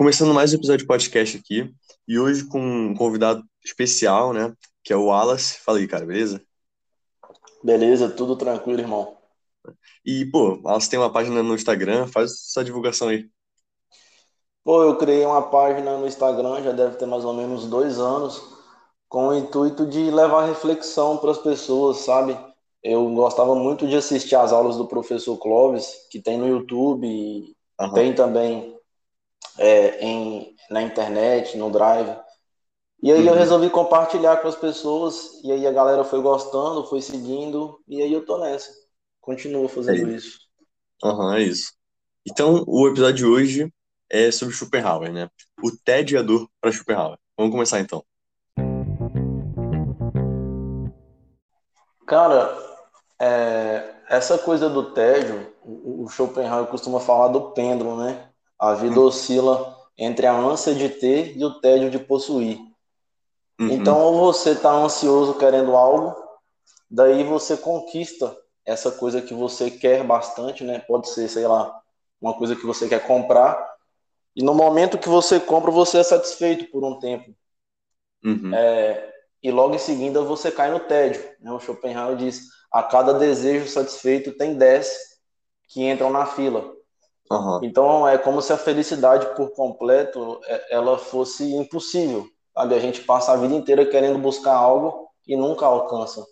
Começando mais um episódio de podcast aqui, e hoje com um convidado especial, né, que é o Wallace. Fala aí, cara, beleza? Beleza, tudo tranquilo, irmão. E, pô, Wallace tem uma página no Instagram, faz sua divulgação aí. Pô, eu criei uma página no Instagram, já deve ter mais ou menos dois anos, com o intuito de levar reflexão para as pessoas, sabe? Eu gostava muito de assistir às aulas do professor Clóvis, que tem no YouTube, e Aham. tem também é, em, na internet, no Drive. E aí eu Uhum. resolvi compartilhar com as pessoas, e aí a galera foi gostando, foi seguindo, e aí eu tô nessa. Continuo É fazendo isso. isso. Aham, é isso. Então, o episódio de hoje é sobre Schopenhauer, né? O tédio e a dor para Schopenhauer. Vamos começar então. Cara, é, essa coisa do tédio, o, o Schopenhauer costuma falar do pêndulo, né? A vida oscila entre a ânsia de ter e o tédio de possuir. Uhum. Então, ou você está ansioso querendo algo, daí você conquista essa coisa que você quer bastante, né? Pode ser, sei lá, uma coisa que você quer comprar, e no momento que você compra, você é satisfeito por um tempo. Uhum. É, e logo em seguida você cai no tédio. Né? O Schopenhauer diz: a cada desejo satisfeito tem 10 que entram na fila. Aham. Então é como se a felicidade por completo é- ela fosse impossível. Sabe? A gente passa a vida inteira querendo buscar algo e nunca alcança.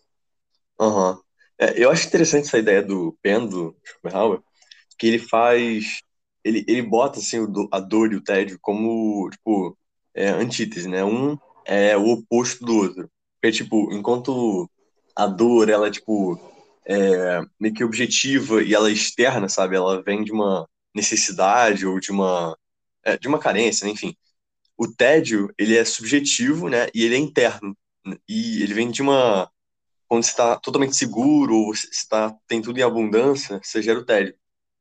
Aham. É, eu acho interessante essa ideia do pêndulo, Schopenhauer, que ele faz. Ele, ele bota assim, o a dor e o tédio como, tipo, é, antítese, né? Um é o oposto do outro. Porque, tipo, enquanto a dor, ela é, tipo, é, meio que objetiva e ela é externa, sabe? Ela vem de uma necessidade ou de uma, é, de uma carência, né? Enfim. O tédio, ele é subjetivo, né? E ele é interno. E ele vem de uma quando você está totalmente seguro ou você está tem tudo em abundância, você gera o tédio.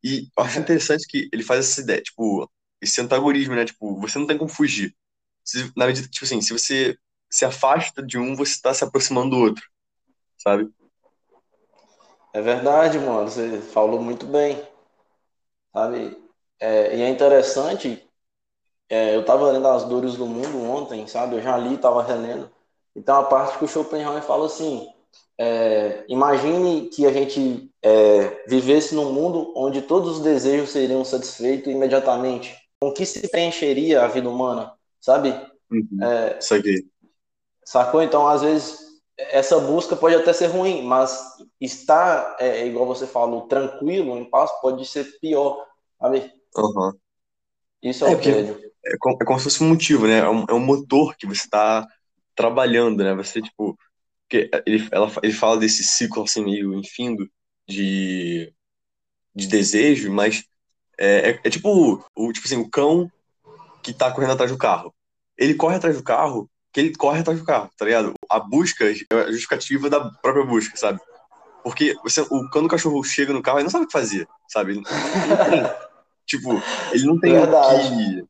E eu acho interessante que ele faz essa ideia, tipo, esse antagonismo, né? Tipo, você não tem como fugir. Se- na medida, tipo assim, se você se afasta de um, você está se aproximando do outro, sabe? É verdade, mano. Você falou muito bem, sabe? É, e é interessante. é, eu estava lendo As Dores do Mundo ontem, sabe? Eu já li, estava relendo. Então a parte que o Schopenhauer fala assim: é, imagine que a gente é, vivesse num mundo onde todos os desejos seriam satisfeitos imediatamente. Com que se preencheria a vida humana, sabe? Uhum. É, Isso aqui. sacou? Então, às vezes, essa busca pode até ser ruim, mas estar, é, igual você falou, tranquilo, em paz, pode ser pior, sabe? Aham. Isso é É, o porque tédio. é como, é como se fosse um motivo, né? É um, é um motor que você está trabalhando, né? Você, tipo, porque ele, ela, ele fala desse ciclo, assim, meio infindo de, de desejo, mas é, é, é tipo, o, tipo assim, o cão que tá correndo atrás do carro. Ele corre atrás do carro, que ele corre atrás do carro, tá ligado? A busca é a justificativa da própria busca, sabe? Porque você, o, quando o cachorro chega no carro, ele não sabe o que fazer, sabe? Ele não tem, tipo, ele não tem Verdade. que,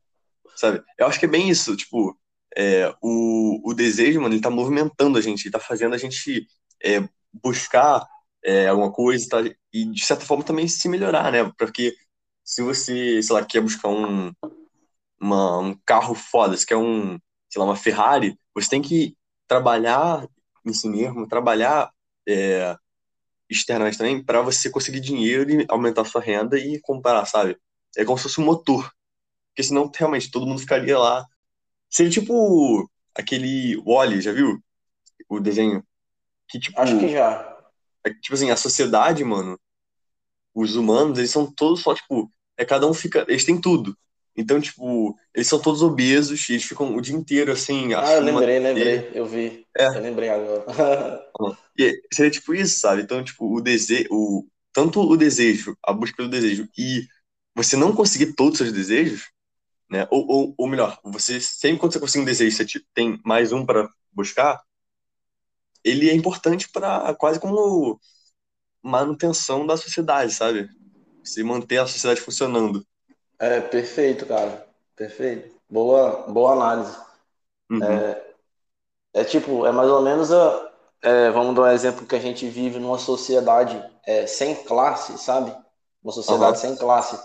sabe? Eu acho que é bem isso, tipo, é, o, o desejo, mano, ele tá movimentando a gente, ele tá fazendo a gente é, buscar é, alguma coisa tá? e, de certa forma, também se melhorar, né? Porque se você, sei lá, quer buscar um, uma- um carro foda, se quer um, sei lá, uma Ferrari, você tem que trabalhar em si mesmo, trabalhar é, externamente também, para você conseguir dinheiro e aumentar sua renda e comprar, sabe? É como se fosse um motor. Porque senão, realmente, todo mundo ficaria lá. Seria tipo aquele Wall-E, já viu? O desenho. Que, tipo, Acho que já. é, tipo assim, a sociedade, mano, os humanos, eles são todos só, tipo, é cada um fica, eles têm tudo. Então, tipo, eles são todos obesos, e eles ficam o dia inteiro, assim, Ah, eu assando uma lembrei, lembrei, eu vi. É, Eu lembrei agora. e seria tipo isso, sabe? Então, tipo, o desejo, o, tanto o desejo, a busca pelo desejo, e você não conseguir todos os seus desejos, né? Ou, ou, ou melhor, você sempre quando você consegue um desejo, você te- tem mais um para buscar, ele é importante para quase como manutenção da sociedade, sabe? Se manter a sociedade funcionando. É, perfeito, cara. Perfeito. Boa, boa análise. Uhum, É tipo, é mais ou menos a, é, vamos dar um exemplo que a gente vive numa sociedade é, sem classe, sabe? Uma sociedade aham, sem classe.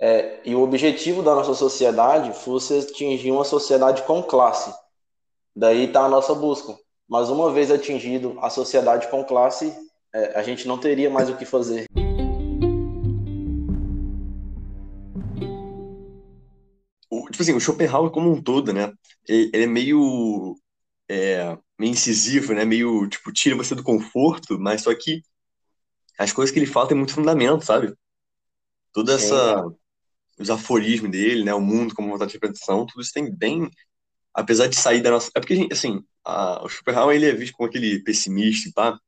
é, e o objetivo da nossa sociedade fosse atingir uma sociedade com classe. Daí está a nossa busca. Mas uma vez atingido a sociedade com classe, é, a gente não teria mais o que fazer. O, tipo assim, o Schopenhauer como um todo, né? Ele, ele é meio, é, meio incisivo, né? Meio, tipo, tira você do conforto, mas só que as coisas que ele fala tem muito fundamento, sabe? Toda essa... Sim, os aforismos dele, né? O mundo como vontade de repetição, tudo isso tem bem apesar de sair da nossa. É porque, assim, a, o Schopenhauer ele é visto como aquele pessimista e pá,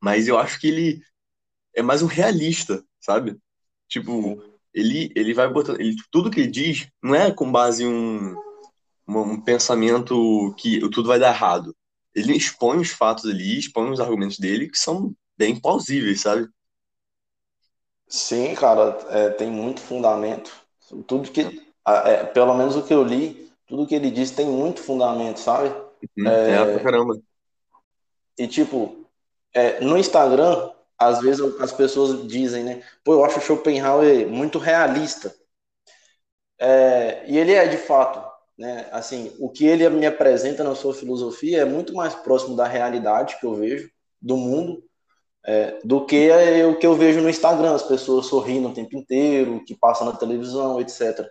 mas eu acho que ele é mais um realista, sabe? Tipo, ele, ele vai botando. Ele, tudo que ele diz não é com base em um, um, pensamento que tudo vai dar errado. Ele expõe os fatos ali, expõe os argumentos dele que são bem plausíveis, sabe? Sim, cara, é, tem muito fundamento. Tudo que, é, pelo menos o que eu li, tudo que ele diz tem muito fundamento, sabe? Uhum, é, é pra caramba. E tipo, é, no Instagram, às vezes as pessoas dizem, né? Pô, eu acho o Schopenhauer muito realista. É, e ele é de fato, né? Assim, o que ele me apresenta na sua filosofia é muito mais próximo da realidade que eu vejo do mundo é, do que o que eu vejo no Instagram, as pessoas sorrindo o tempo inteiro, que passa na televisão, etc.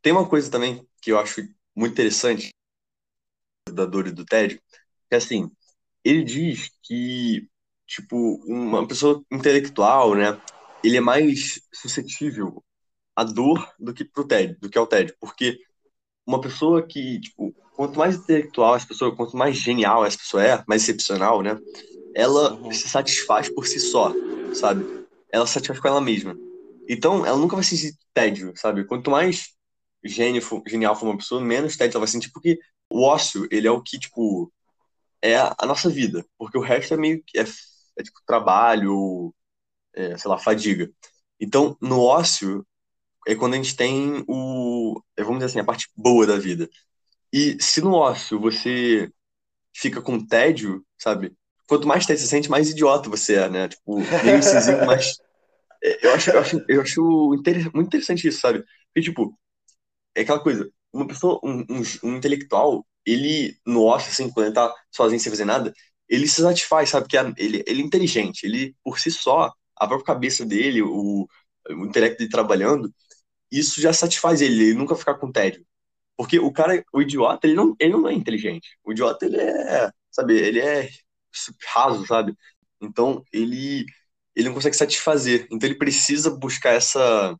Tem uma coisa também que eu acho muito interessante da dor e do tédio, que assim, ele diz que, tipo, uma pessoa intelectual, né, ele é mais suscetível à dor do que pro tédio, do que ao tédio, porque uma pessoa que, tipo, quanto mais intelectual essa pessoa, quanto mais genial essa pessoa é, mais excepcional, né, ela uhum. se satisfaz por si só, sabe? Ela se satisfaz com ela mesma. Então, ela nunca vai sentir tédio, sabe? Quanto mais gênio, genial for uma pessoa, menos tédio ela vai sentir, porque o ócio, ele é o que, tipo, é a nossa vida, porque o resto é meio que, é, é tipo, trabalho, é, sei lá, fadiga. Então, no ócio, é quando a gente tem o, é, vamos dizer assim, a parte boa da vida. E se no ócio você fica com tédio, sabe? Quanto mais tédio você sente, mais idiota você é, né? Tipo, meio incisivo, mas é, eu acho, eu acho, eu acho muito interessante isso, sabe? Porque, tipo, é aquela coisa, uma pessoa, um, um, um, intelectual, ele, no ócio, assim, quando ele tá sozinho sem fazer nada, ele se satisfaz, sabe? Que é, ele, ele é inteligente, ele, por si só, a própria cabeça dele, o, o intelecto dele trabalhando, isso já satisfaz ele, ele nunca ficar com tédio. Porque o cara, o idiota, ele não, ele não é inteligente. O idiota, ele é, sabe, ele é raso, sabe? Então, ele, ele não consegue satisfazer. Então, ele precisa buscar essa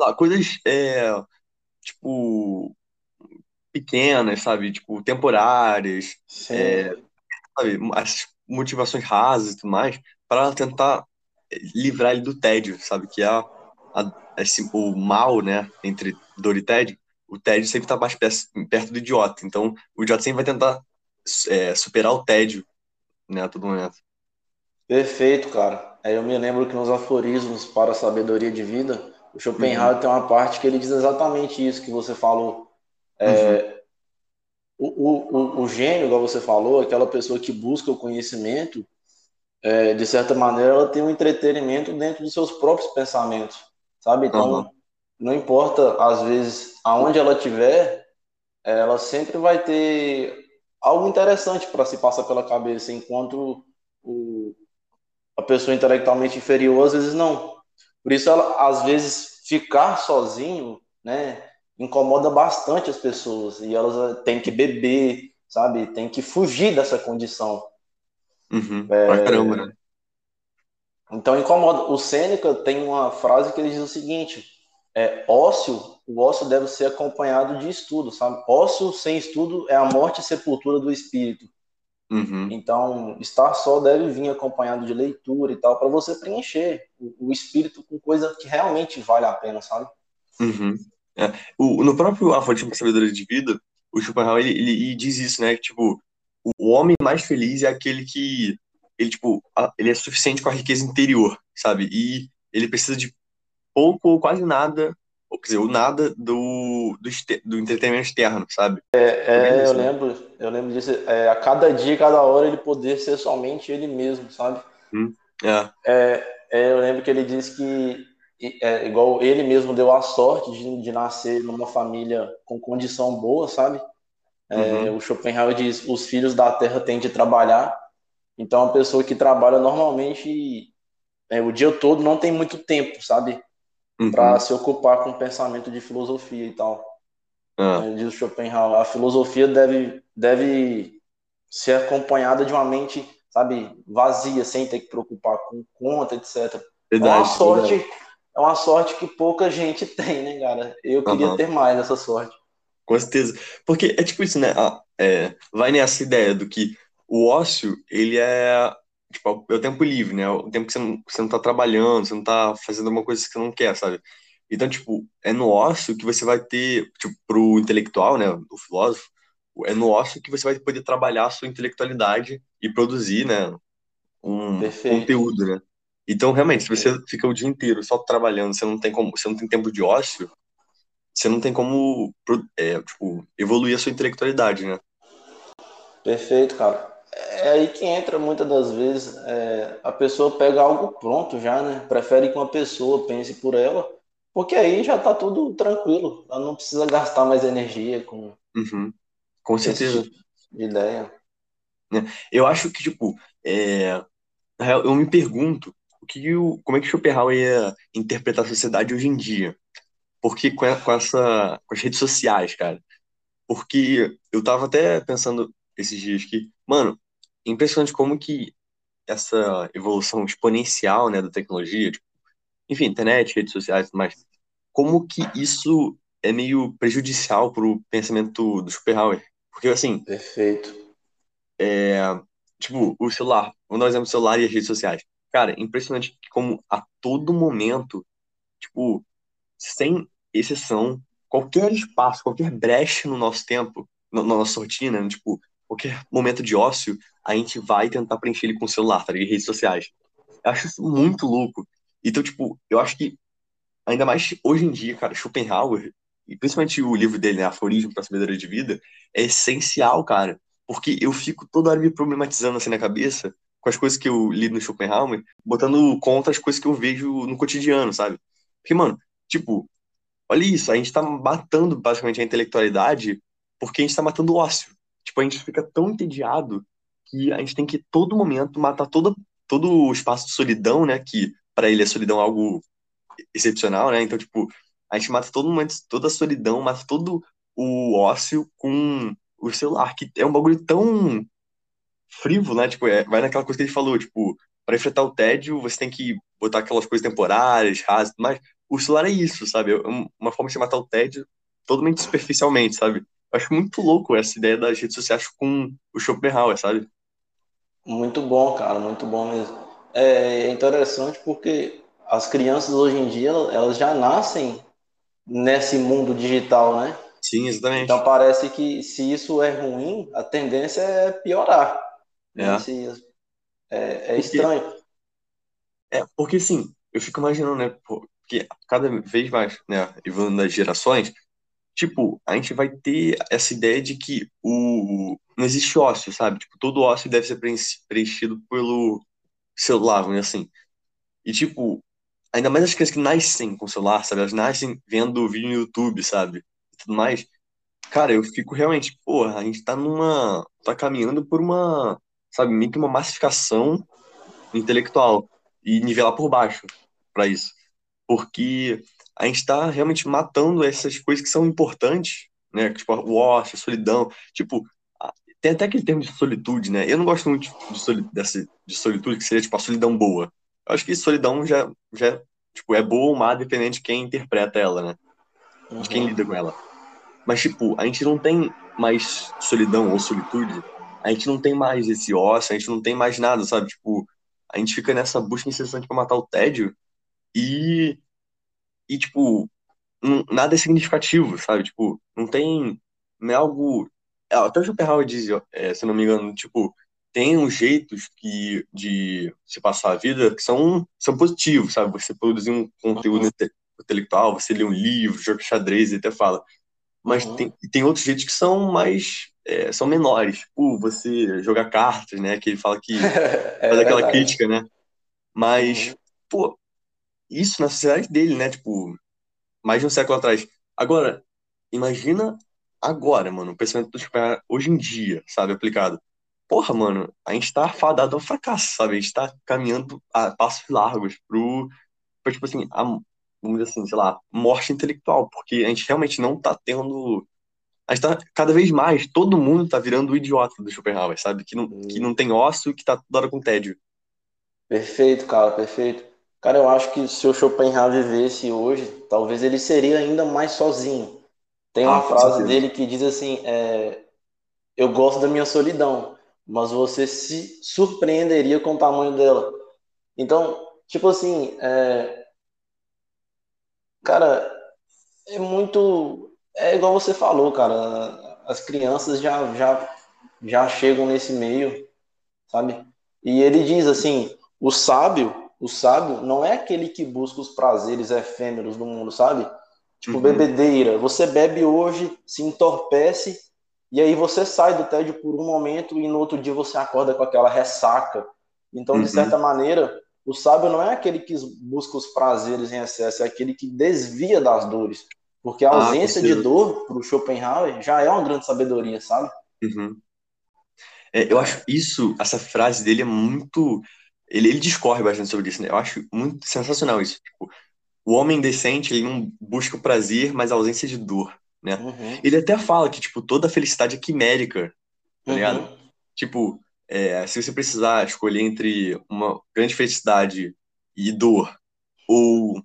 lá, coisas, é, tipo, pequenas, sabe? Tipo, temporárias, é, sabe? As motivações rasas e tudo mais, para tentar livrar ele do tédio, sabe? Que é a, a, esse, o mal, né? Entre dor e tédio. O tédio sempre está mais perto do idiota. Então, o idiota sempre vai tentar é, superar o tédio, né? A todo momento. Perfeito, cara. Aí eu me lembro que nos aforismos para a sabedoria de vida, o Schopenhauer uhum. tem uma parte que ele diz exatamente isso que você falou. É, uhum. o, o, o, gênio, igual você falou, aquela pessoa que busca o conhecimento, é, de certa maneira, ela tem um entretenimento dentro dos seus próprios pensamentos, sabe? Então, uhum. não importa, às vezes, aonde ela estiver, ela sempre vai ter algo interessante para se passar pela cabeça, enquanto o, a pessoa intelectualmente inferior, às vezes, não. Por isso, ela, às vezes, ficar sozinho, né, incomoda bastante as pessoas e elas eh, têm que beber, sabe? Tem que fugir dessa condição. Uhum. É... Caramba, né? Então incomoda. O Sêneca tem uma frase que ele diz o seguinte: é, ócio, o ócio deve ser acompanhado de estudo, sabe? Ócio sem estudo é a morte e sepultura do espírito. Uhum. Então, estar só deve vir acompanhado de leitura e tal, para você preencher o, o, espírito com coisa que realmente vale a pena, sabe? Uhum. É. O, no próprio Aforismo Sabedoria de Vida, o Schopenhauer, ele, ele, ele, diz isso, né? Que, tipo, o, homem mais feliz é aquele que, ele, tipo, ele é suficiente com a riqueza interior, sabe? E ele precisa de pouco ou quase nada, quer dizer, o nada do, do, do entretenimento externo, sabe? É, é eu lembro, eu lembro disso. É, a cada dia, cada hora, ele poder ser somente ele mesmo, sabe? Hum, é. É, é, eu lembro que ele disse que é, igual ele mesmo deu a sorte de, de nascer numa família com condição boa, sabe? É, uhum. O Schopenhauer diz: os filhos da terra têm de trabalhar. Então, a pessoa que trabalha normalmente é, o dia todo não tem muito tempo, sabe? Uhum. Para se ocupar com pensamento de filosofia e tal. Uhum. Diz o Schopenhauer: a filosofia deve, deve ser acompanhada de uma mente, sabe, vazia, sem ter que preocupar com conta, etc. Verdade, é uma sorte. Verdade. É uma sorte que pouca gente tem, né, cara? Eu queria ter mais essa sorte. Com certeza. Porque é tipo isso, né? Ah, é, vai nessa ideia do que o ócio, ele é tipo, é o tempo livre, né? O tempo que você não, você não tá trabalhando, você não tá fazendo alguma coisa que você não quer, sabe? Então, tipo, é no ócio que você vai ter, tipo, pro intelectual, né, o filósofo, é no ócio que você vai poder trabalhar a sua intelectualidade e produzir, né, um Perfeito. conteúdo, né? Então, realmente, se você fica o dia inteiro só trabalhando, você não tem como, você não tem tempo de ócio, você não tem como, é, tipo, evoluir a sua intelectualidade, né? Perfeito, cara é aí que entra muitas das vezes é, a pessoa pega algo pronto já, né? Prefere que uma pessoa pense por ela, porque aí já tá tudo tranquilo. Ela não precisa gastar mais energia com. Uhum. Com certeza. Tipo de ideia. É, eu acho que, tipo, é... eu me pergunto o que o... como é que Schopenhauer ia interpretar a sociedade hoje em dia. Porque com, essa, com as redes sociais, cara. Porque eu tava até pensando esses dias que, mano, impressionante como que essa evolução exponencial, né, da tecnologia, tipo, enfim, internet, redes sociais, mas como que isso é meio prejudicial para o pensamento do Schopenhauer? Porque, assim... Perfeito. É, tipo, o celular, vamos dar um exemplo do celular e as redes sociais. Cara, impressionante como a todo momento, tipo, sem exceção, qualquer espaço, qualquer brecha no nosso tempo, na nossa rotina, né, tipo, qualquer momento de ócio, a gente vai tentar preencher ele com o celular, tá ligado? redes sociais. Eu acho isso muito louco. Então, tipo, eu acho que, ainda mais hoje em dia, cara, Schopenhauer, e principalmente o livro dele, né, Aforismo para a Sabedoria de Vida, é essencial, cara. Porque eu fico toda hora me problematizando assim na cabeça com as coisas que eu li no Schopenhauer, botando contra as coisas que eu vejo no cotidiano, sabe? Porque, mano, tipo, olha isso, a gente tá matando basicamente a intelectualidade porque a gente tá matando o ócio. Tipo, a gente fica tão entediado que a gente tem que, todo momento, matar todo, todo o espaço de solidão, né? Que para ele a solidão é algo excepcional, né? Então, tipo, a gente mata todo momento, toda a solidão, mata todo o ócio com o celular, que é um bagulho tão frívolo, né? Tipo, é, vai naquela coisa que ele falou, tipo, para enfrentar o tédio, você tem que botar aquelas coisas temporárias, rasas, mas o celular é isso, sabe? É uma forma de matar o tédio totalmente superficialmente, sabe? Eu acho muito louco essa ideia das redes sociais com o Schopenhauer, sabe? Muito bom, cara, muito bom mesmo. É interessante porque as crianças hoje em dia, elas já nascem nesse mundo digital, né? Sim, exatamente. Então parece que se isso é ruim, a tendência é piorar. É, é, é estranho. É, porque assim, eu fico imaginando, né? Porque cada vez mais, né, evoluindo das gerações, tipo, a gente vai ter essa ideia de que o não existe ócio, sabe? Tipo, todo ócio deve ser preenchido pelo celular, vamos assim. E, tipo, ainda mais as crianças que nascem com celular, sabe? Elas nascem vendo vídeo no YouTube, sabe? E tudo mais. Cara, eu fico realmente, porra, a gente tá numa. tá caminhando por uma, sabe, meio que uma massificação intelectual e nivelar por baixo para isso. Porque a gente está realmente matando essas coisas que são importantes, né? Tipo, o ócio, a solidão. Tipo, tem até aquele termo de solitude, né? Eu não gosto muito de, soli, dessa, de solitude, que seria, tipo, a solidão boa. Eu acho que solidão já, já tipo, é boa ou má, dependendo de quem interpreta ela, né? De uhum. quem lida com ela. Mas, tipo, a gente não tem mais solidão ou solitude, a gente não tem mais esse ócio, a gente não tem mais nada, sabe? Tipo, a gente fica nessa busca incessante para matar o tédio e e, tipo, não, nada é significativo, sabe? Tipo, não tem. Não é algo. É, até o Schopenhauer diz, é, se não me engano, tipo, tem uns jeitos que, de se passar a vida que são, são positivos, sabe? Você produzir um conteúdo, intelectual, você lê um livro, joga xadrez e até fala. Mas uhum. tem, tem outros jeitos que são mais. É, são menores. Tipo, você jogar cartas, né? Que ele fala que é faz aquela verdade. crítica, né? Mas, uhum. pô, isso na sociedade dele, né? Tipo, mais de um século atrás. Agora, imagina agora, mano, o pensamento do super hoje em dia, sabe, aplicado. Porra, mano, a gente tá fadado ao fracasso, sabe? A gente tá caminhando a passos largos pro, pro tipo assim, a, vamos dizer assim, sei lá, morte intelectual, porque a gente realmente não tá tendo. A gente tá cada vez mais, todo mundo tá virando o idiota do Schopenhauer, sabe? Que não, hum. que não tem osso e que tá toda hora com tédio. Perfeito, cara, perfeito. Cara, eu acho que se o Schopenhauer vivesse hoje, talvez ele seria ainda mais sozinho. Tem uma ah, frase dele que diz assim: é, Eu gosto da minha solidão, mas você se surpreenderia com o tamanho dela. Então, tipo assim, é, cara, é muito. É igual você falou, cara. As crianças já, já, já chegam nesse meio, sabe? E ele diz assim: o sábio o sábio não é aquele que busca os prazeres efêmeros do mundo, sabe? Tipo, uhum. bebedeira. Você bebe hoje, se entorpece, e aí você sai do tédio por um momento e no outro dia você acorda com aquela ressaca. Então, uhum. de certa maneira, o sábio não é aquele que busca os prazeres em excesso, é aquele que desvia das dores. Porque a ah, ausência ah, de dor, para o Schopenhauer, já é uma grande sabedoria, sabe? Uhum. É, eu acho isso, essa frase dele é muito ele, ele discorre bastante sobre isso, né? Eu acho muito sensacional isso. Tipo, o homem decente, ele não busca o prazer, mas a ausência de dor, né? Uhum. Ele até fala que, tipo, toda felicidade é quimérica, tá uhum. ligado? Tipo, é, se você precisar escolher entre uma grande felicidade e dor, ou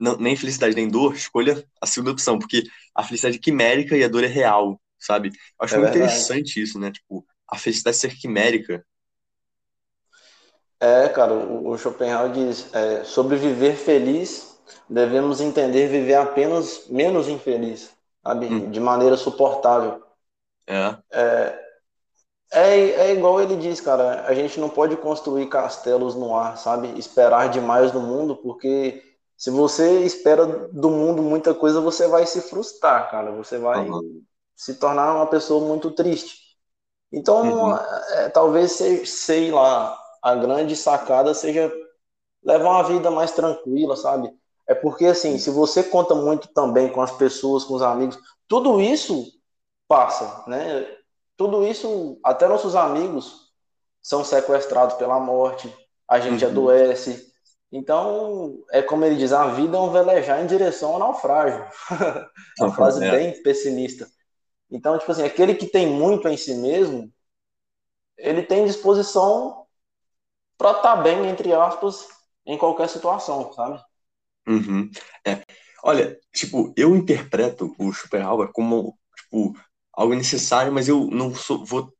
não, nem felicidade nem dor, escolha a segunda opção, porque a felicidade é quimérica e a dor é real, sabe? Eu acho é muito verdade. interessante isso, né? Tipo, a felicidade ser quimérica é, cara, o, Schopenhauer diz: é, sobre viver feliz, devemos entender viver apenas menos infeliz, sabe? Hum. De maneira suportável. É. é. É, é igual ele diz, cara, a gente não pode construir castelos no ar, sabe? Esperar demais do mundo, porque se você espera do mundo muita coisa, você vai se frustrar, cara. Você vai uhum. se tornar uma pessoa muito triste. Então, uhum. é, talvez, sei lá, a grande sacada seja levar uma vida mais tranquila, sabe? É porque, assim, se você conta muito também com as pessoas, com os amigos, tudo isso passa, né? Tudo isso, até nossos amigos são sequestrados pela morte, a gente uhum. adoece. Então, é como ele diz, a vida é um velejar em direção ao naufrágio. uma frase é. bem pessimista. Então, tipo assim, aquele que tem muito em si mesmo, ele tem disposição para estar tá bem, entre aspas, em qualquer situação, sabe? Uhum. É. Olha, tipo, eu interpreto o Schopenhauer como, tipo, algo necessário, mas eu não sou, vou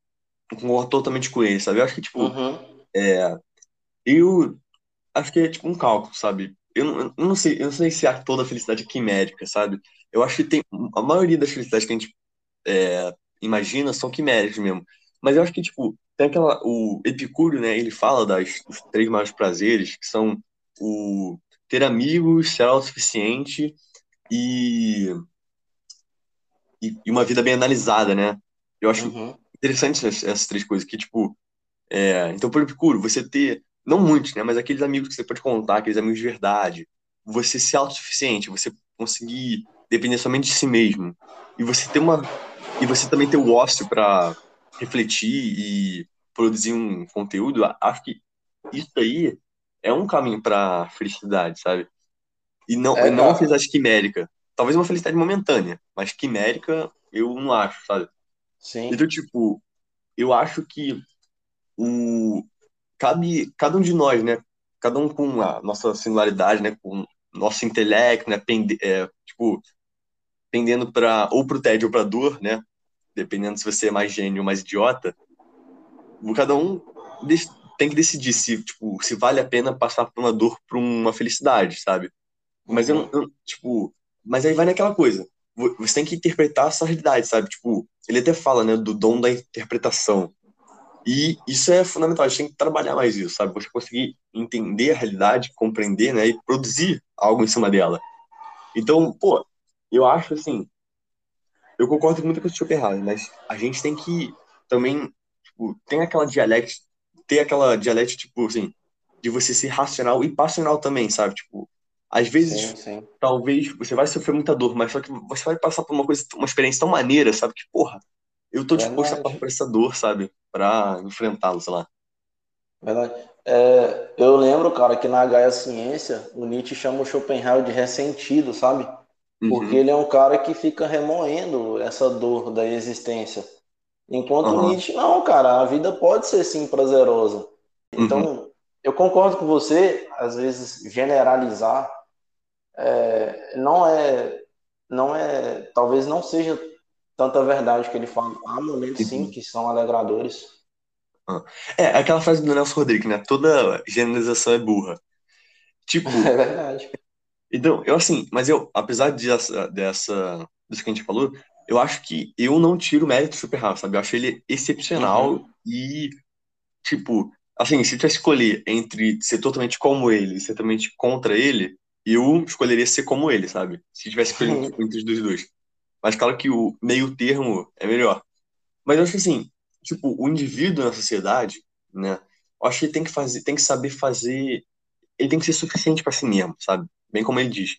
concordar totalmente com ele, sabe? Eu acho que, tipo, uhum. é, eu acho que é, tipo, um cálculo, sabe? Eu não, eu não sei, eu não sei se há toda a felicidade quimérica, sabe? Eu acho que tem, a maioria das felicidades que a gente é, imagina são quiméricas mesmo. Mas eu acho que, tipo, tem aquela. O Epicúrio, né? Ele fala das, dos três maiores prazeres, que são o ter amigos, ser autossuficiente e, e, e uma vida bem analisada, né? Eu acho uhum. interessante essas, essas, três coisas, que, tipo. É, então, por Epicúrio, você ter. Não muitos, né? Mas aqueles amigos que você pode contar, aqueles amigos de verdade. Você ser autossuficiente, você conseguir depender somente de si mesmo. E você ter uma. E você também ter o ócio para refletir e produzir um conteúdo, acho que isso aí é um caminho para felicidade, sabe? E não, é, não uma felicidade quimérica. Talvez uma felicidade momentânea, mas quimérica eu não acho, sabe? Sim. Então, tipo, eu acho que o cabe cada um de nós, né? Cada um com a nossa singularidade, né? Com nosso intelecto, né? Pende, é, tipo, pendendo para ou pro tédio ou para dor, né? Dependendo se você é mais gênio ou mais idiota, cada um tem que decidir se, tipo, se vale a pena passar por uma dor por uma felicidade, sabe? Mas eu, eu tipo, mas aí vai naquela coisa. Você tem que interpretar essa realidade, sabe? Tipo, ele até fala, né, do dom da interpretação. E isso é fundamental, a gente tem que trabalhar mais isso, sabe? Você conseguir entender a realidade, compreender, né, e produzir algo em cima dela. Então, pô, eu acho assim, eu concordo muito com o Schopenhauer, mas a gente tem que também, tipo, tem aquela dialética, ter aquela dialética, tipo, assim, de você ser racional e passional também, sabe? Tipo, às vezes, Sim, sim. talvez você vai sofrer muita dor, mas só que você vai passar por uma coisa, uma experiência tão maneira, sabe? Que, porra, eu tô disposto a Verdade. passar por essa dor, sabe? Pra enfrentá-lo, sei lá. Verdade. É, eu lembro, cara, que na Gaia Ciência, o Nietzsche chama o Schopenhauer de ressentido, sabe? Porque Uhum, ele é um cara que fica remoendo essa dor da existência. Enquanto aham, Nietzsche, não, cara, a vida pode ser sim prazerosa. uhum, Então, eu concordo com você, às vezes generalizar é, não é, não é, talvez não seja tanta verdade que ele fala. Há momentos sim uhum. que são alegradores. ah. É, aquela frase do Nelson Rodrigues, né? Toda generalização é burra. É Tipo, verdade. Então, eu assim, mas eu, apesar dessa, dessa, disso que a gente falou, eu acho que eu não tiro o mérito do Super Rafa, sabe? Eu acho ele excepcional Uhum. e, tipo, assim, se tu escolher entre ser totalmente como ele e ser totalmente contra ele, eu escolheria ser como ele, sabe? Se tivesse escolhido entre os dois dois. Mas claro que o meio termo é melhor. Mas eu acho que assim, tipo, o indivíduo na sociedade, né? Eu acho que ele tem que fazer, tem que saber fazer, ele tem que ser suficiente para si mesmo, sabe? Bem como ele diz.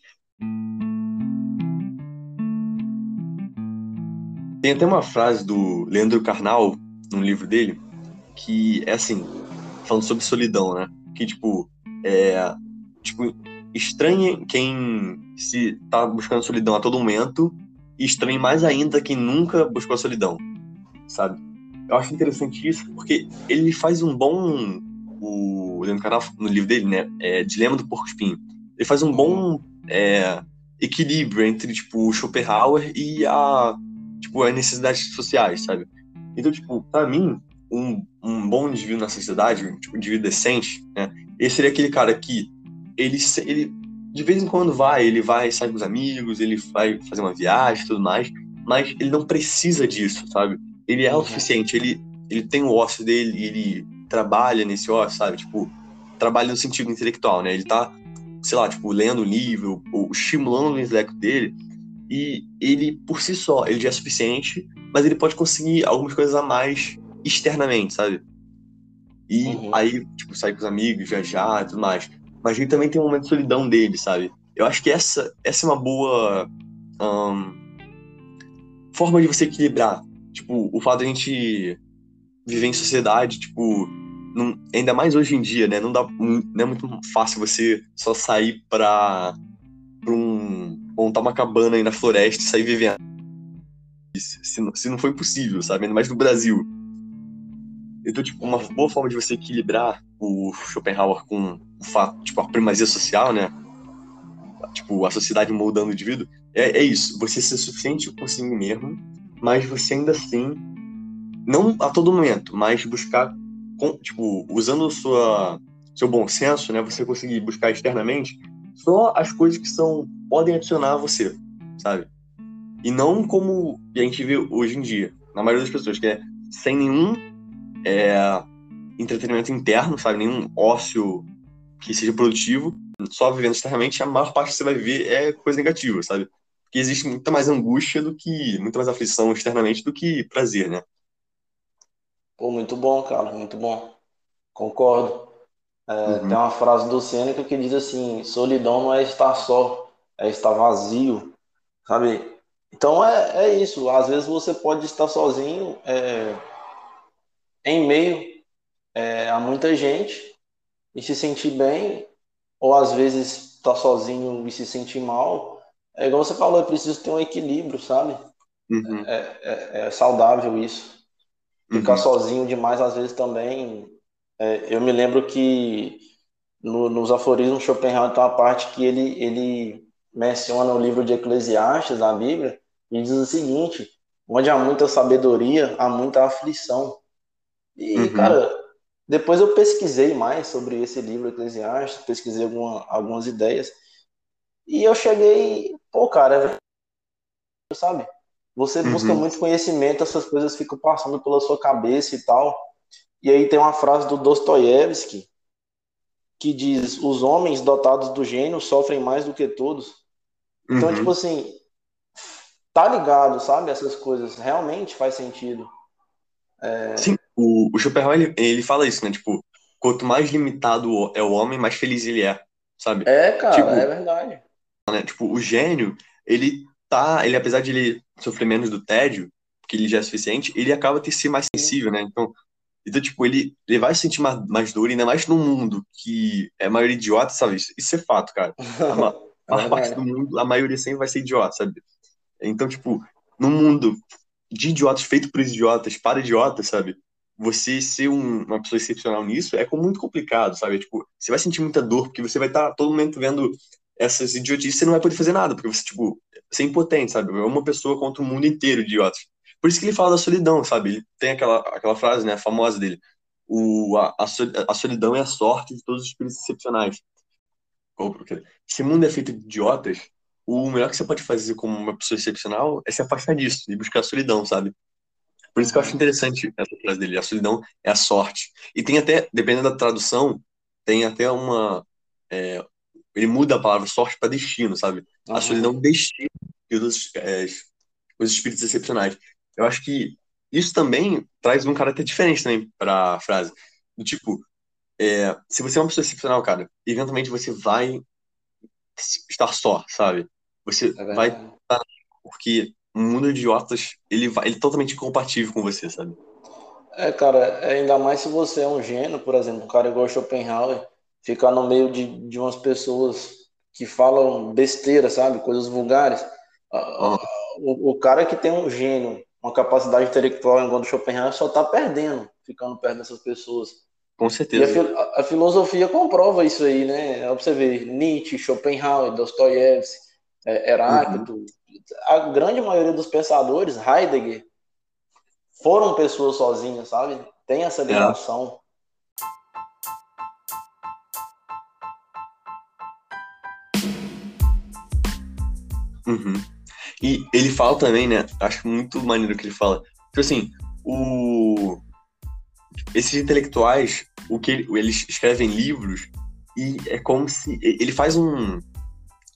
Tem até uma frase do Leandro Carnal, num livro dele, que é assim, falando sobre solidão, né? Que, tipo, é, tipo, estranhe quem se tá buscando solidão a todo momento e estranhe mais ainda quem nunca buscou a solidão, sabe? Eu acho interessante isso porque ele faz um bom, o Leandro Carnal, no livro dele, né? É, Dilema do Porco-Espinho. Ele faz um Uhum. bom é, equilíbrio entre, tipo, o Schopenhauer e a, tipo, as necessidades sociais, sabe? Então, tipo, pra mim, um, um bom indivíduo na sociedade, um tipo, indivíduo decente, né? Esse seria aquele cara que ele, ele de vez em quando vai, ele vai sair com os amigos, ele vai fazer uma viagem e tudo mais, mas ele não precisa disso, sabe? Ele é o Uhum. suficiente, ele, ele tem o ócio dele, ele trabalha nesse ócio, sabe? Tipo, trabalha no sentido intelectual, né? Ele tá, sei lá, tipo, lendo um livro, ou estimulando o intelecto dele, e ele, por si só, ele já é suficiente, mas ele pode conseguir algumas coisas a mais externamente, sabe? E Uhum. aí, tipo, sair com os amigos, viajar e tudo mais. Mas ele também tem um momento de solidão dele, sabe? Eu acho que essa, essa é uma boa ahn, forma de você equilibrar. Tipo, o fato de a gente viver em sociedade, tipo, não- ainda mais hoje em dia, né? Não, dá, não é muito fácil você só sair pra, pra um, montar uma cabana aí na floresta e sair vivendo. Se, não- se não foi possível, sabe? Ainda mais no Brasil. Então, tipo, uma boa forma de você equilibrar o Schopenhauer com o fato, tipo, a primazia social, né? Tipo, a sociedade moldando o indivíduo, é, é isso. Você ser suficiente consigo mesmo, mas você ainda assim, não a todo momento, mas buscar, com, tipo, usando sua, seu bom senso, né? Você conseguir buscar externamente só as coisas que são, podem adicionar a você, sabe? E não como a gente vê hoje em dia, na maioria das pessoas, que é sem nenhum é, entretenimento interno, sabe? Nenhum ócio que seja produtivo, só vivendo externamente, a maior parte que você vai ver é coisa negativa, sabe? Porque existe muita mais angústia do que, muita mais aflição externamente do que prazer, né? Pô, muito bom, cara, muito bom. Concordo. É, tem Uhum, uma frase do Sêneca que diz assim: solidão não é estar só, é estar vazio, sabe? Então é, é isso. Às vezes você pode estar sozinho é, em meio é, a muita gente e se sentir bem, ou às vezes estar sozinho e se sentir mal. É igual você falou, é preciso ter um equilíbrio, sabe? uhum, É, é saudável isso. Ficar uhum, sozinho demais às vezes também. é, eu me lembro que no, nos aforismos Schopenhauer tem uma parte que ele, ele menciona o livro de Eclesiastes, da Bíblia, e diz o seguinte: onde há muita sabedoria, há muita aflição. E, uhum, cara, depois eu pesquisei mais sobre esse livro Eclesiastes, pesquisei alguma, algumas ideias, e eu cheguei, pô, cara, é verdade, sabe? Você busca uhum, muito conhecimento, essas coisas ficam passando pela sua cabeça e tal. E aí tem uma frase do Dostoiévski que diz: Os homens dotados do gênio sofrem mais do que todos. Então, Uhum. tipo assim, tá ligado, sabe? Essas coisas realmente faz sentido. Sim, o, o Schopenhauer, ele, ele fala isso, né? Tipo, quanto mais limitado é o homem, mais feliz ele é, sabe? É, cara, Tipo, é verdade. né? Tipo, o gênio, ele tá, ele apesar de ele sofrer menos do tédio, que ele já é suficiente, ele acaba ter ser mais sensível, né? Então, então tipo, ele, ele vai sentir mais, mais dor, ainda mais num mundo que é maioria idiota, sabe? Isso, isso é fato, cara. A É maior parte do mundo, a maioria sempre vai ser idiota, sabe? Então, tipo, num mundo de idiotas, feito por idiotas, para idiotas, sabe? Você ser um- uma pessoa excepcional nisso é muito complicado, sabe? Tipo, você vai sentir muita dor, porque você vai estar todo momento vendo essas idiotices, você não vai poder fazer nada, porque você, tipo, você é impotente, sabe? É uma pessoa contra o mundo inteiro de idiotas. Por isso que ele fala da solidão, sabe? Ele tem aquela, aquela frase, né, famosa dele. O, a, a sol- a solidão é a sorte de todos os espíritos excepcionais. Se o mundo é feito de idiotas, o melhor que você pode fazer como uma pessoa excepcional é se afastar disso e buscar a solidão, sabe? Por isso que eu acho interessante essa frase dele. A solidão é a sorte. E tem até, dependendo da tradução, tem até uma. é, ele muda a palavra sorte para destino, sabe? A Uhum. solidão é um destino dos é, os espíritos excepcionais. Eu acho que isso também traz um caráter diferente também para a frase. Do tipo, é, se você é uma pessoa excepcional, cara, eventualmente você vai estar só, sabe? Você É vai verdade. porque um mundo de idiotas, ele vai, ele é totalmente incompatível com você, sabe? É, cara, ainda mais se você é um gênio, por exemplo, um cara igual Schopenhauer, ficar no meio de, de umas pessoas que falam besteira, sabe? Coisas vulgares. Ah, Ah, O, o cara que tem um gênio, uma capacidade intelectual igual do Schopenhauer, só tá perdendo ficando perto dessas pessoas. com E certeza. fil- a- a filosofia comprova isso aí, né? Você ver, Nietzsche, Schopenhauer, Dostoiévski, é, Uhum. Heráclito, a grande maioria dos pensadores, Heidegger, foram pessoas sozinhas, sabe? Tem essa É. ligação. Uhum. E ele fala também, né? Acho muito maneiro que ele fala. Tipo assim, o... esses intelectuais, o que ele- eles escrevem livros e é como se ele faz um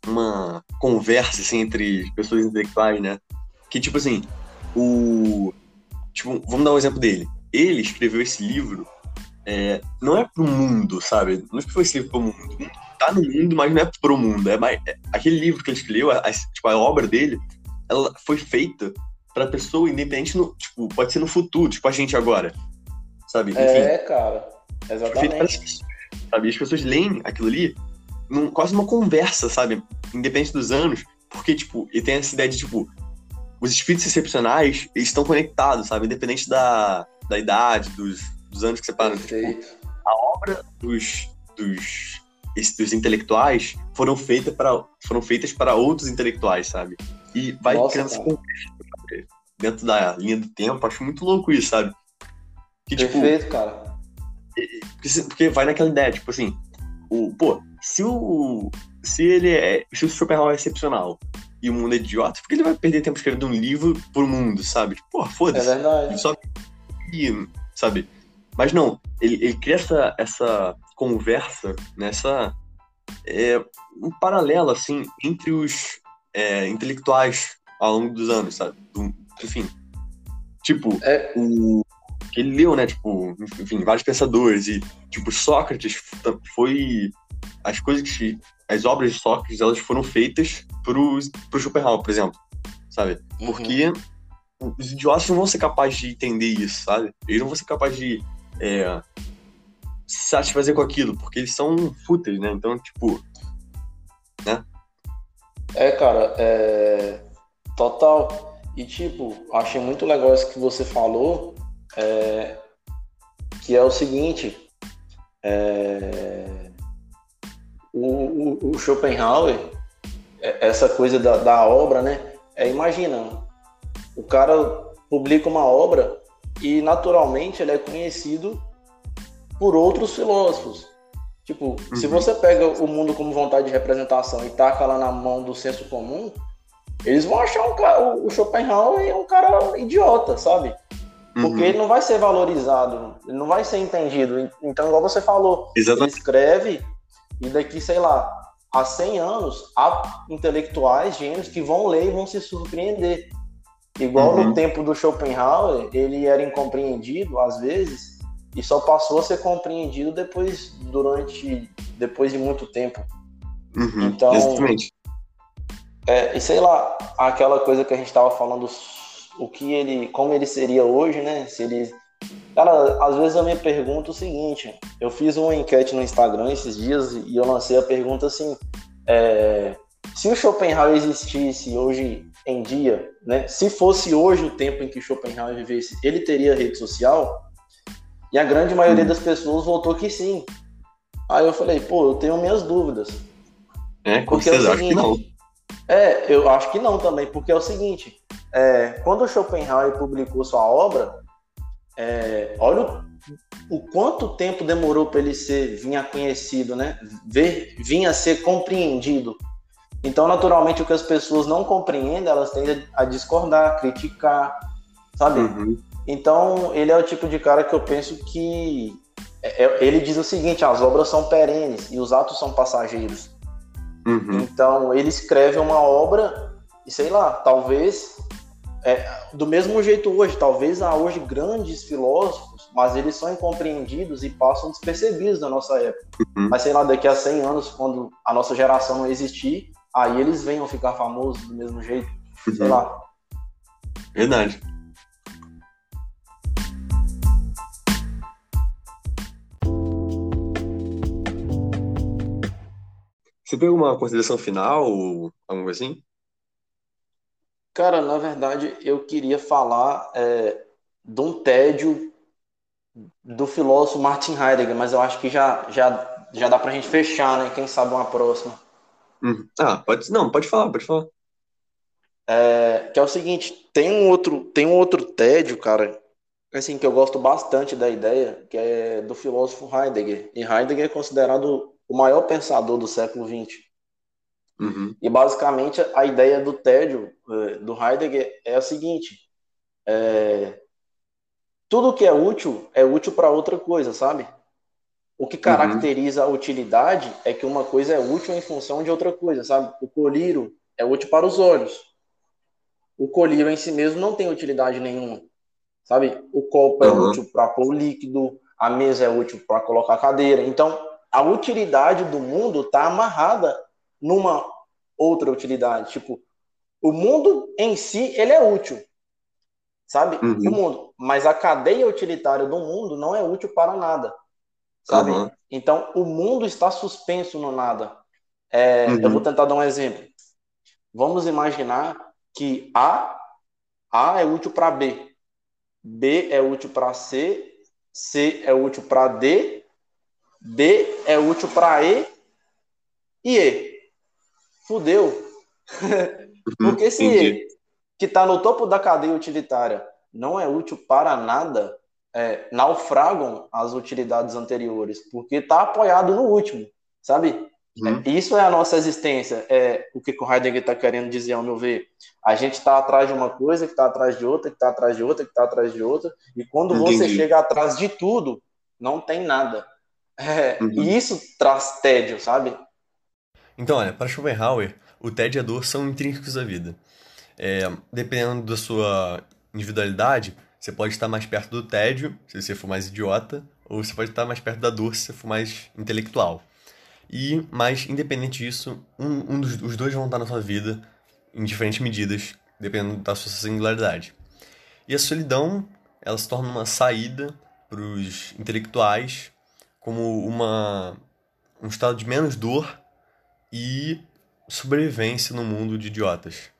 uma conversa assim entre pessoas intelectuais, né? Que tipo assim, o tipo, vamos dar um exemplo dele. Ele escreveu esse livro é, não é pro mundo, sabe? Não escreveu esse livro pro mundo. O mundo tá no mundo, mas não é pro mundo. É mais, é- aquele livro que ele escreveu, a, a- tipo, a obra dele, ela foi feita pra pessoa independente, no, tipo, pode ser no futuro, tipo a gente agora, sabe? Enfim, É, cara, foi as exatamente. pessoas, sabe? E as pessoas leem aquilo ali num, quase uma conversa, sabe? Independente dos anos, porque, tipo, e tem essa ideia de, tipo, os espíritos excepcionais, estão conectados, sabe? Independente da, da idade, dos, dos anos que separam. Tipo, Perfeito. dos, dos, esses- dos intelectuais foram feitas para foram feitas para outros intelectuais, sabe? E vai Nossa, criando conversa sabe? dentro da linha do tempo. Acho muito louco isso, sabe? Que, tipo, Perfeito, cara. porque, vai naquela ideia, tipo assim, o, pô, se o. Se ele é. Se o Schopenhauer é excepcional e o mundo é idiota, por que ele vai perder tempo escrevendo um livro pro mundo, sabe? Tipo, Pô, É foda-se. Ele verdade. só e, sabe? Mas não, ele, ele cria essa, essa conversa, nessa é, um paralelo assim entre os é, intelectuais ao longo dos anos, sabe? Do- enfim, tipo É, o que ele leu, né? Tipo, enfim, vários pensadores e tipo Sócrates foi as coisas que as obras de Sócrates elas foram feitas pro pro Schopenhauer, por exemplo, sabe? uhum. Porque os idiotas não vão ser capazes de entender isso, sabe? Eles não vão ser capazes de é, se satisfazer com aquilo, porque eles são fúteis, né? Então, tipo, É, cara, é total. E tipo, achei muito legal isso que você falou, é, que é o seguinte, é, o, o- o Schopenhauer, é- essa coisa da, da obra, né? É, imagina, o cara publica uma obra e naturalmente ele é conhecido por outros filósofos. Tipo, se Uhum. você pega o mundo como vontade de representação e taca lá na mão do senso comum, eles vão achar um cara, o Schopenhauer é um cara idiota, sabe? Porque uhum, ele não vai ser valorizado, ele não vai ser entendido. Então, igual você falou, ele exatamente. escreve e daqui, sei lá, há 100 anos, há intelectuais, gênios, que vão ler e vão se surpreender. Igual uhum. no tempo do Schopenhauer, ele era incompreendido às vezes e só passou a ser compreendido depois durante depois de muito tempo. Uhum. Então, Exatamente. É, e sei lá, aquela coisa que a gente estava falando, o que ele, como ele seria hoje, né? Se ele Cara, às vezes eu me pergunto o seguinte: eu fiz uma enquete no Instagram esses dias e eu lancei a pergunta assim: é, se o Schopenhauer existisse hoje em dia, né? Se fosse hoje o tempo em que Schopenhauer vivesse, ele teria rede social? E a grande maioria hum. das pessoas votou que sim. Aí eu falei, pô, eu tenho minhas dúvidas. É, porque certeza, é seguinte, acho que não. É, eu acho que não também, porque é o seguinte: é, quando o Schopenhauer publicou sua obra, é, olha o, o, quanto tempo demorou para ele ser vinha conhecido, né? Ver, vinha ser compreendido. Então, naturalmente, o que as pessoas não compreendem, elas tendem a discordar, criticar, sabe? Uhum. Então, ele é o tipo de cara que eu penso que é, é, ele diz o seguinte: as obras são perenes e os atos são passageiros. Uhum. Então, ele escreve uma obra e sei lá, talvez é, do mesmo jeito hoje, talvez há hoje grandes filósofos, mas eles são incompreendidos e passam despercebidos na nossa época. Uhum. Mas sei lá, daqui a 100 anos, quando a nossa geração não existir, aí eles venham ficar famosos do mesmo jeito. Uhum. Sei lá. Verdade. Você tem alguma consideração final ou coisa assim? Cara, na verdade, eu queria falar é, de um tédio do filósofo Martin Heidegger, mas eu acho que já, já, já dá pra gente fechar, né? Quem sabe uma próxima. Hum. Ah, pode, não, pode falar, pode falar. É, que é o seguinte, tem um outro, tem um outro tédio, cara, assim, que eu gosto bastante da ideia, que é do filósofo Heidegger. E Heidegger é considerado o maior pensador do século XX. Uhum. E basicamente a ideia do tédio eh, do Heidegger é a seguinte: é, tudo que é útil é útil para outra coisa, sabe? O que caracteriza uhum. a utilidade é que uma coisa é útil em função de outra coisa, sabe? O colírio é útil para os olhos. O colírio em si mesmo não tem utilidade nenhuma, sabe? O copo é uhum. útil para pôr líquido, a mesa é útil para colocar a cadeira. Então, a utilidade do mundo está amarrada numa outra utilidade. Tipo, o mundo em si, ele é útil, sabe? Uhum. O mundo. Mas a cadeia utilitária do mundo não é útil para nada, sabe? Uhum. Então, o mundo está suspenso no nada. É, uhum. Eu vou tentar dar um exemplo. Vamos imaginar que A, A é útil para B, B é útil para C, C é útil para D, D é útil para E e E fudeu. Porque se ele, que está no topo da cadeia utilitária, não é útil para nada, é, naufragam as utilidades anteriores, porque está apoiado no último, sabe? Uhum. É, isso é a nossa existência, é o que o Heidegger está querendo dizer, ao meu ver. A gente está atrás de uma coisa, que está atrás de outra, que está atrás de outra, que está atrás de outra, e quando Entendi. você chega atrás de tudo, não tem nada. É, uhum. E isso traz tédio, sabe? Então, olha, para Schopenhauer, o tédio e a dor são intrínsecos à vida. É, dependendo da sua individualidade, você pode estar mais perto do tédio, se você for mais idiota, ou você pode estar mais perto da dor, se você for mais intelectual. E, mas, independente disso, um, um dos os dois vão estar na sua vida em diferentes medidas, dependendo da sua singularidade. E a solidão, ela se torna uma saída para os intelectuais como uma, um estado de menos dor e sobrevivência no mundo de idiotas.